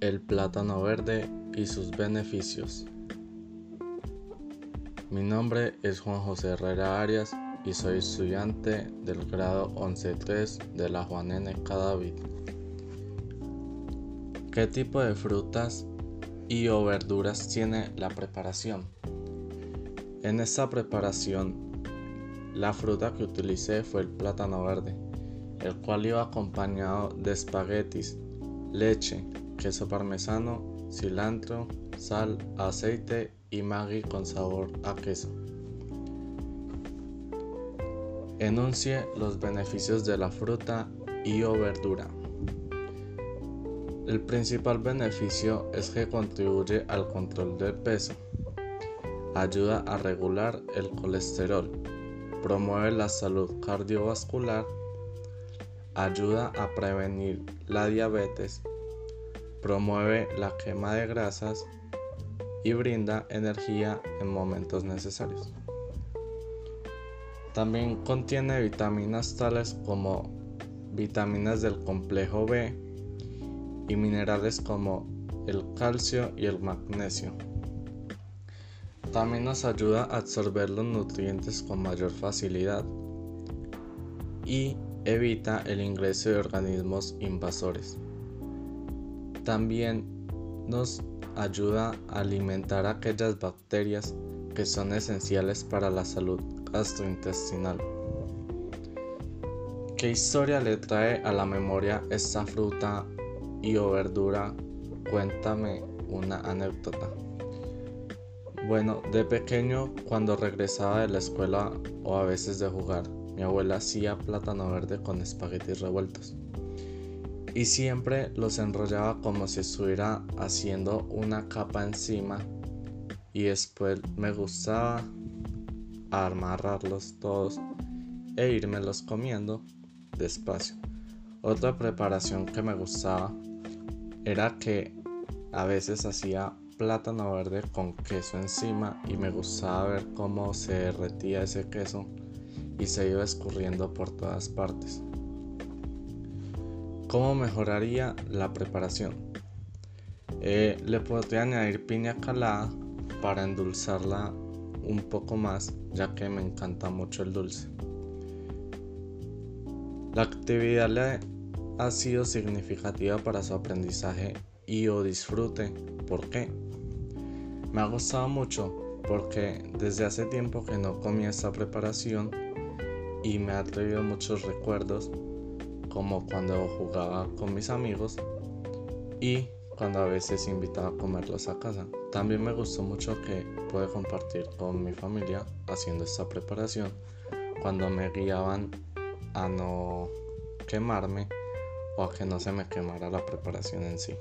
El plátano verde y sus beneficios. Mi nombre es Juan José Herrera Arias y soy estudiante del grado 11.3 de la Juan N. Cadavid. ¿Qué tipo de frutas y o verduras tiene la preparación? En esta preparación, la fruta que utilicé fue el plátano verde, el cual iba acompañado de espaguetis, leche, queso parmesano, cilantro, sal, aceite y maggi con sabor a queso. Enuncie los beneficios de la fruta y o verdura. El principal beneficio es que contribuye al control del peso, ayuda a regular el colesterol, promueve la salud cardiovascular, ayuda a prevenir la diabetes promueve la quema de grasas y brinda energía en momentos necesarios. También contiene vitaminas tales como vitaminas del complejo B y minerales como el calcio y el magnesio. También nos ayuda a absorber los nutrientes con mayor facilidad y evita el ingreso de organismos invasores. También nos ayuda a alimentar aquellas bacterias que son esenciales para la salud gastrointestinal. ¿Qué historia le trae a la memoria esta fruta y o verdura? Cuéntame una anécdota. Bueno, de pequeño, cuando regresaba de la escuela o a veces de jugar, mi abuela hacía plátano verde con espaguetis revueltos y siempre los enrollaba como si estuviera haciendo una capa encima y después me gustaba amarrarlos todos e irmelos comiendo despacio. Otra preparación que me gustaba era que a veces hacía plátano verde con queso encima y me gustaba ver cómo se derretía ese queso y se iba escurriendo por todas partes. ¿Cómo mejoraría la preparación? Eh, le podría añadir piña calada para endulzarla un poco más, ya que me encanta mucho el dulce. La actividad le ha sido significativa para su aprendizaje y o disfrute. ¿Por qué? Me ha gustado mucho porque desde hace tiempo que no comía esta preparación y me ha traído muchos recuerdos como cuando jugaba con mis amigos y cuando a veces invitaba a comerlos a casa. También me gustó mucho que pude compartir con mi familia haciendo esta preparación cuando me guiaban a no quemarme o a que no se me quemara la preparación en sí.